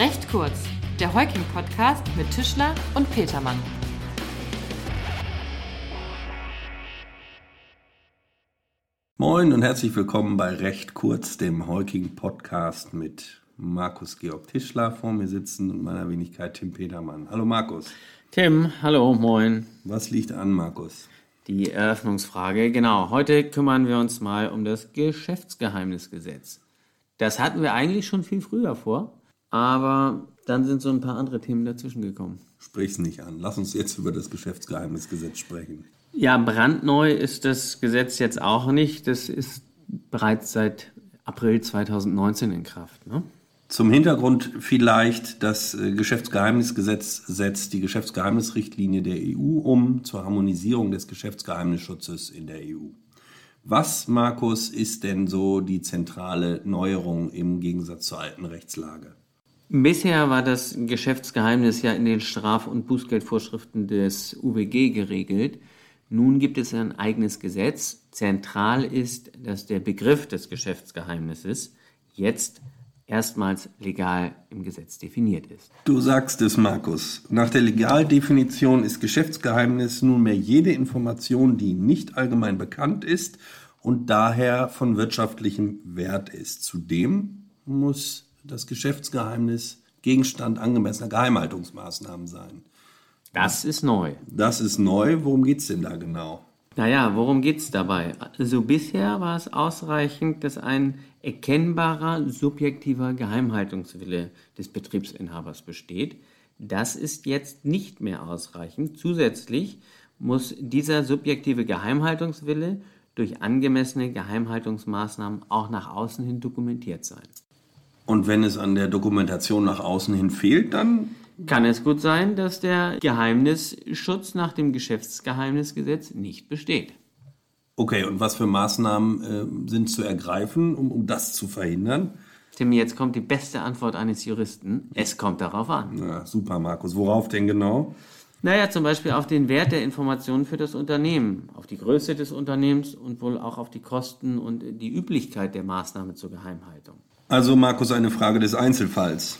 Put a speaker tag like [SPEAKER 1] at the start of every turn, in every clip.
[SPEAKER 1] Recht kurz, der Heuking-Podcast mit Tischler und Petermann.
[SPEAKER 2] Moin und herzlich willkommen bei Recht kurz, dem Heuking-Podcast mit Markus Georg Tischler vor mir sitzen und meiner Wenigkeit Tim Petermann. Hallo Markus.
[SPEAKER 3] Tim, hallo, moin.
[SPEAKER 2] Was liegt an, Markus?
[SPEAKER 3] Die Eröffnungsfrage, genau. Heute kümmern wir uns mal um das Geschäftsgeheimnisgesetz. Das hatten wir eigentlich schon viel früher vor, aber dann sind so ein paar andere Themen dazwischen gekommen.
[SPEAKER 2] Sprich's nicht an. Lass uns jetzt über das Geschäftsgeheimnisgesetz sprechen.
[SPEAKER 3] Ja, brandneu ist das Gesetz jetzt auch nicht. Das ist bereits seit April 2019 in Kraft. Ne?
[SPEAKER 2] Zum Hintergrund vielleicht, das äh, Geschäftsgeheimnisgesetz setzt die Geschäftsgeheimnisrichtlinie der EU um zur Harmonisierung des Geschäftsgeheimnisschutzes in der EU. Was, Markus, ist denn so die zentrale Neuerung im Gegensatz zur alten Rechtslage?
[SPEAKER 3] Bisher war das Geschäftsgeheimnis ja in den Straf- und Bußgeldvorschriften des UWG geregelt. Nun gibt es ein eigenes Gesetz. Zentral ist, dass der Begriff des Geschäftsgeheimnisses jetzt erstmals legal im Gesetz definiert ist.
[SPEAKER 2] Du sagst es, Markus. Nach der Legaldefinition ist Geschäftsgeheimnis nunmehr jede Information, die nicht allgemein bekannt ist und daher von wirtschaftlichem Wert ist. Zudem muss das Geschäftsgeheimnis Gegenstand angemessener Geheimhaltungsmaßnahmen sein.
[SPEAKER 3] Das ist neu.
[SPEAKER 2] Das ist neu. Worum geht es denn da genau?
[SPEAKER 3] Naja, worum geht es dabei? Also bisher war es ausreichend, dass ein erkennbarer subjektiver Geheimhaltungswille des Betriebsinhabers besteht. Das ist jetzt nicht mehr ausreichend. Zusätzlich muss dieser subjektive Geheimhaltungswille durch angemessene Geheimhaltungsmaßnahmen auch nach außen hin dokumentiert sein.
[SPEAKER 2] Und wenn es an der Dokumentation nach außen hin fehlt, dann
[SPEAKER 3] kann es gut sein, dass der Geheimnisschutz nach dem Geschäftsgeheimnisgesetz nicht besteht.
[SPEAKER 2] Okay, und was für Maßnahmen äh, sind zu ergreifen, um, um das zu verhindern?
[SPEAKER 3] Tim, jetzt kommt die beste Antwort eines Juristen. Es kommt darauf an.
[SPEAKER 2] Na, super, Markus. Worauf denn genau?
[SPEAKER 3] Naja, zum Beispiel auf den Wert der Informationen für das Unternehmen, auf die Größe des Unternehmens und wohl auch auf die Kosten und die Üblichkeit der Maßnahme zur Geheimhaltung.
[SPEAKER 2] Also, Markus, eine Frage des Einzelfalls.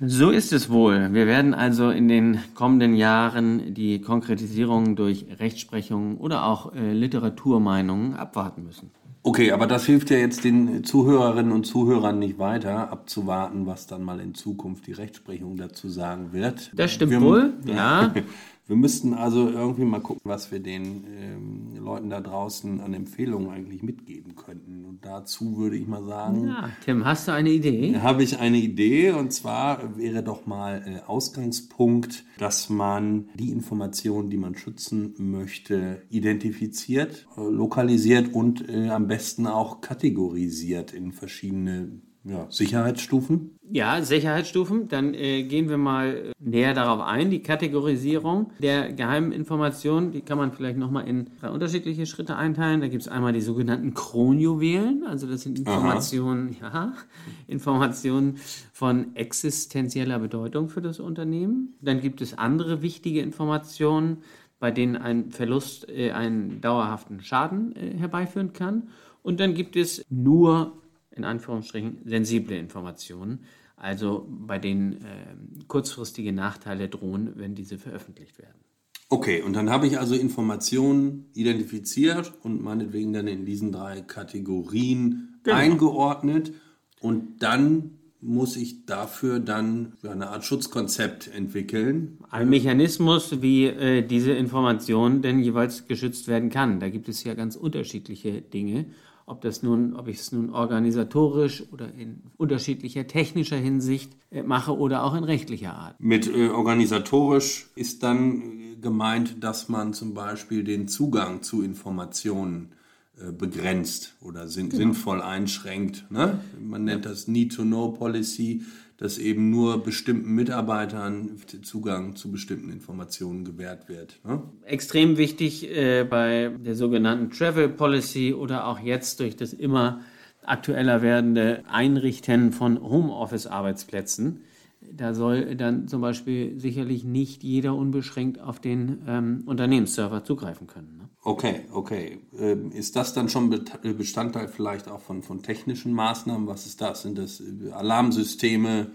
[SPEAKER 3] So ist es wohl. Wir werden also in den kommenden Jahren die Konkretisierung durch Rechtsprechung oder auch äh, Literaturmeinungen abwarten müssen.
[SPEAKER 2] Okay, aber das hilft ja jetzt den Zuhörerinnen und Zuhörern nicht weiter, abzuwarten, was dann mal in Zukunft die Rechtsprechung dazu sagen wird.
[SPEAKER 3] Das stimmt wir, wohl, ja.
[SPEAKER 2] Wir müssten also irgendwie mal gucken, was wir den ähm, Leuten da draußen an Empfehlungen eigentlich mitgeben könnten. Dazu würde ich mal sagen.
[SPEAKER 3] Ja, Tim, hast du eine Idee?
[SPEAKER 2] Habe ich eine Idee und zwar wäre doch mal äh, Ausgangspunkt, dass man die Informationen, die man schützen möchte, identifiziert, äh, lokalisiert und äh, am besten auch kategorisiert in verschiedene ja, Sicherheitsstufen?
[SPEAKER 3] Ja, Sicherheitsstufen. Dann äh, gehen wir mal näher darauf ein. Die Kategorisierung der geheimen Informationen, die kann man vielleicht nochmal in drei unterschiedliche Schritte einteilen. Da gibt es einmal die sogenannten Kronjuwelen. Also das sind Informationen, ja, Informationen von existenzieller Bedeutung für das Unternehmen. Dann gibt es andere wichtige Informationen, bei denen ein Verlust äh, einen dauerhaften Schaden äh, herbeiführen kann. Und dann gibt es nur in Anführungsstrichen sensible Informationen, also bei denen äh, kurzfristige Nachteile drohen, wenn diese veröffentlicht werden.
[SPEAKER 2] Okay, und dann habe ich also Informationen identifiziert und meinetwegen dann in diesen drei Kategorien genau. eingeordnet und dann muss ich dafür dann eine Art Schutzkonzept entwickeln.
[SPEAKER 3] Ein Mechanismus, wie äh, diese Information denn jeweils geschützt werden kann. Da gibt es ja ganz unterschiedliche Dinge ob das nun, ob ich es nun organisatorisch oder in unterschiedlicher technischer Hinsicht äh, mache oder auch in rechtlicher Art.
[SPEAKER 2] Mit äh, organisatorisch ist dann äh, gemeint, dass man zum Beispiel den Zugang zu Informationen äh, begrenzt oder sin genau. sinnvoll einschränkt. Ne? Man nennt das Need-to-Know-Policy dass eben nur bestimmten Mitarbeitern Zugang zu bestimmten Informationen gewährt wird. Ne?
[SPEAKER 3] Extrem wichtig äh, bei der sogenannten Travel Policy oder auch jetzt durch das immer aktueller werdende Einrichten von Homeoffice-Arbeitsplätzen da soll dann zum Beispiel sicherlich nicht jeder unbeschränkt auf den ähm, Unternehmensserver zugreifen können.
[SPEAKER 2] Okay, okay. Ähm, ist das dann schon Bestandteil vielleicht auch von, von technischen Maßnahmen? Was ist das? Sind das äh, Alarmsysteme?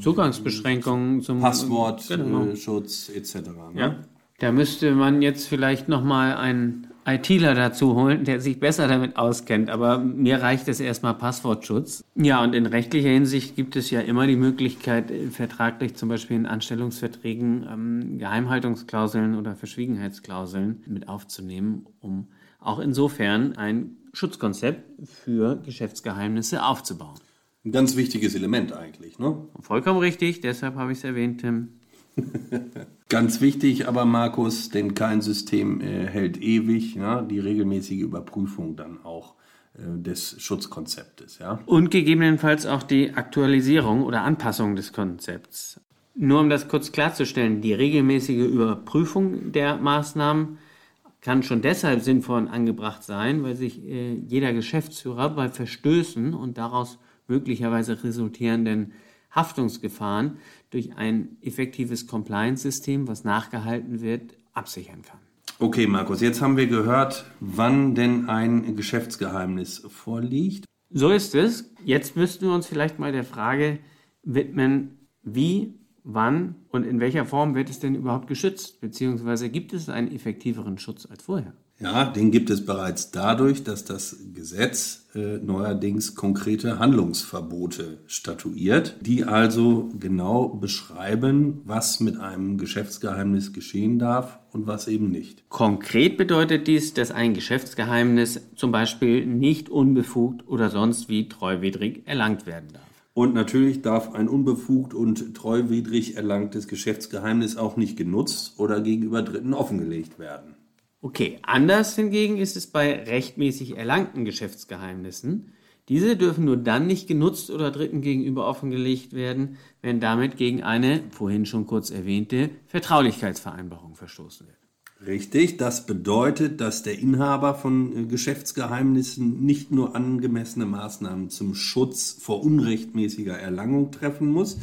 [SPEAKER 3] Zugangsbeschränkungen zum Genau.
[SPEAKER 2] Passwortschutz etc. Ne?
[SPEAKER 3] Ja. Da müsste man jetzt vielleicht nochmal einen ITler dazu holen, der sich besser damit auskennt. Aber mir reicht es erstmal Passwortschutz. Ja, und in rechtlicher Hinsicht gibt es ja immer die Möglichkeit, äh, vertraglich zum Beispiel in Anstellungsverträgen ähm, Geheimhaltungsklauseln oder Verschwiegenheitsklauseln mit aufzunehmen, um auch insofern ein Schutzkonzept für Geschäftsgeheimnisse aufzubauen.
[SPEAKER 2] Ein ganz wichtiges Element eigentlich. Ne?
[SPEAKER 3] Vollkommen richtig, deshalb habe ich es erwähnt, Tim.
[SPEAKER 2] Ganz wichtig aber, Markus, denn kein System äh, hält ewig. Ja? Die regelmäßige Überprüfung dann auch äh, des Schutzkonzeptes. Ja?
[SPEAKER 3] Und gegebenenfalls auch die Aktualisierung oder Anpassung des Konzepts. Nur um das kurz klarzustellen, die regelmäßige Überprüfung der Maßnahmen kann schon deshalb sinnvoll und angebracht sein, weil sich äh, jeder Geschäftsführer bei Verstößen und daraus möglicherweise resultierenden Haftungsgefahren durch ein effektives Compliance-System, was nachgehalten wird, absichern kann.
[SPEAKER 2] Okay, Markus, jetzt haben wir gehört, wann denn ein Geschäftsgeheimnis vorliegt.
[SPEAKER 3] So ist es. Jetzt müssten wir uns vielleicht mal der Frage widmen, wie, wann und in welcher Form wird es denn überhaupt geschützt? Beziehungsweise gibt es einen effektiveren Schutz als vorher?
[SPEAKER 2] Ja, den gibt es bereits dadurch, dass das Gesetz äh, neuerdings konkrete Handlungsverbote statuiert, die also genau beschreiben, was mit einem Geschäftsgeheimnis geschehen darf und was eben nicht.
[SPEAKER 3] Konkret bedeutet dies, dass ein Geschäftsgeheimnis zum Beispiel nicht unbefugt oder sonst wie treuwidrig erlangt werden darf.
[SPEAKER 2] Und natürlich darf ein unbefugt und treuwidrig erlangtes Geschäftsgeheimnis auch nicht genutzt oder gegenüber Dritten offengelegt werden.
[SPEAKER 3] Okay, anders hingegen ist es bei rechtmäßig erlangten Geschäftsgeheimnissen. Diese dürfen nur dann nicht genutzt oder Dritten gegenüber offengelegt werden, wenn damit gegen eine, vorhin schon kurz erwähnte, Vertraulichkeitsvereinbarung verstoßen wird.
[SPEAKER 2] Richtig, das bedeutet, dass der Inhaber von äh, Geschäftsgeheimnissen nicht nur angemessene Maßnahmen zum Schutz vor unrechtmäßiger Erlangung treffen muss,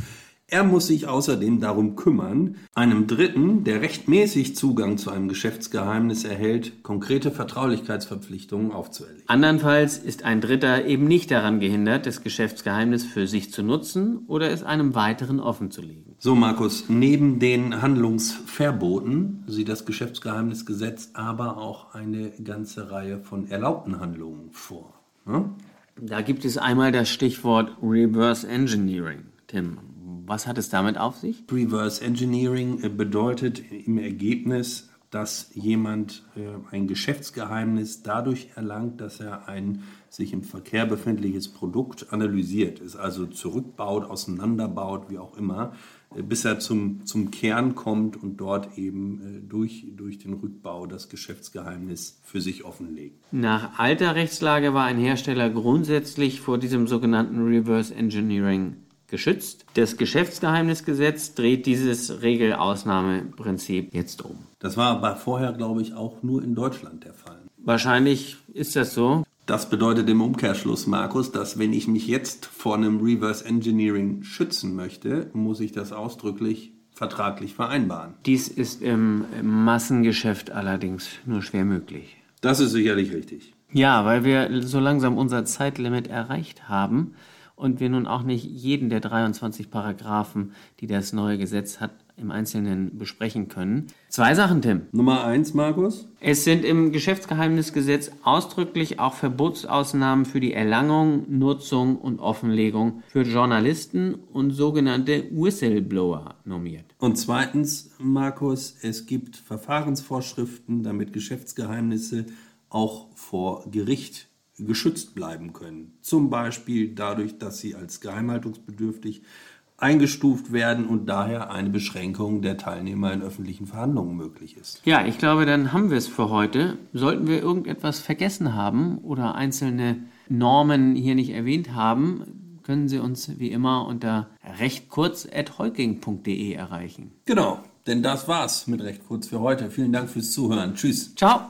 [SPEAKER 2] er muss sich außerdem darum kümmern, einem Dritten, der rechtmäßig Zugang zu einem Geschäftsgeheimnis erhält, konkrete Vertraulichkeitsverpflichtungen aufzuerlegen.
[SPEAKER 3] Andernfalls ist ein Dritter eben nicht daran gehindert, das Geschäftsgeheimnis für sich zu nutzen oder es einem weiteren offenzulegen.
[SPEAKER 2] So, Markus, neben den Handlungsverboten sieht das Geschäftsgeheimnisgesetz aber auch eine ganze Reihe von erlaubten Handlungen vor. Hm?
[SPEAKER 3] Da gibt es einmal das Stichwort Reverse Engineering. Tim, was hat es damit auf sich?
[SPEAKER 2] Reverse Engineering äh, bedeutet im Ergebnis, dass jemand äh, ein Geschäftsgeheimnis dadurch erlangt, dass er ein sich im Verkehr befindliches Produkt analysiert, es also zurückbaut, auseinanderbaut, wie auch immer, äh, bis er zum, zum Kern kommt und dort eben durch, durch den Rückbau das Geschäftsgeheimnis für sich offenlegt.
[SPEAKER 3] Nach alter Rechtslage war ein Hersteller grundsätzlich vor diesem sogenannten Reverse Engineering geschützt. Das Geschäftsgeheimnisgesetz dreht dieses Regelausnahmeprinzip jetzt um.
[SPEAKER 2] Das war aber vorher, glaube ich, auch nur in Deutschland der Fall.
[SPEAKER 3] Wahrscheinlich ist das so.
[SPEAKER 2] Das bedeutet im Umkehrschluss, Markus, dass wenn ich mich jetzt vor einem Reverse Engineering schützen möchte, muss ich das ausdrücklich vertraglich vereinbaren.
[SPEAKER 3] Dies ist im Massengeschäft allerdings nur schwer möglich.
[SPEAKER 2] Das ist sicherlich richtig.
[SPEAKER 3] Ja, weil wir so langsam unser Zeitlimit erreicht haben und wir nun auch nicht jeden der 23 Paragraphen, die das neue Gesetz hat, im Einzelnen besprechen können. Zwei Sachen, Tim.
[SPEAKER 2] Nummer eins, Markus.
[SPEAKER 3] Es sind im Geschäftsgeheimnisgesetz ausdrücklich auch Verbotsausnahmen für die Erlangung, Nutzung und Offenlegung für Journalisten und sogenannte Whistleblower normiert.
[SPEAKER 2] Und zweitens, Markus, es gibt Verfahrensvorschriften, damit Geschäftsgeheimnisse auch vor Gericht geschützt bleiben können. Zum Beispiel dadurch, dass sie als geheimhaltungsbedürftig eingestuft werden und daher eine Beschränkung der Teilnehmer in öffentlichen Verhandlungen möglich ist.
[SPEAKER 3] Ja, ich glaube, dann haben wir es für heute. Sollten wir irgendetwas vergessen haben oder einzelne Normen hier nicht erwähnt haben, können Sie uns wie immer unter recht kurz@heuking.de erreichen.
[SPEAKER 2] Genau, denn das war's mit recht kurz für heute. Vielen Dank fürs Zuhören. Tschüss.
[SPEAKER 3] Ciao.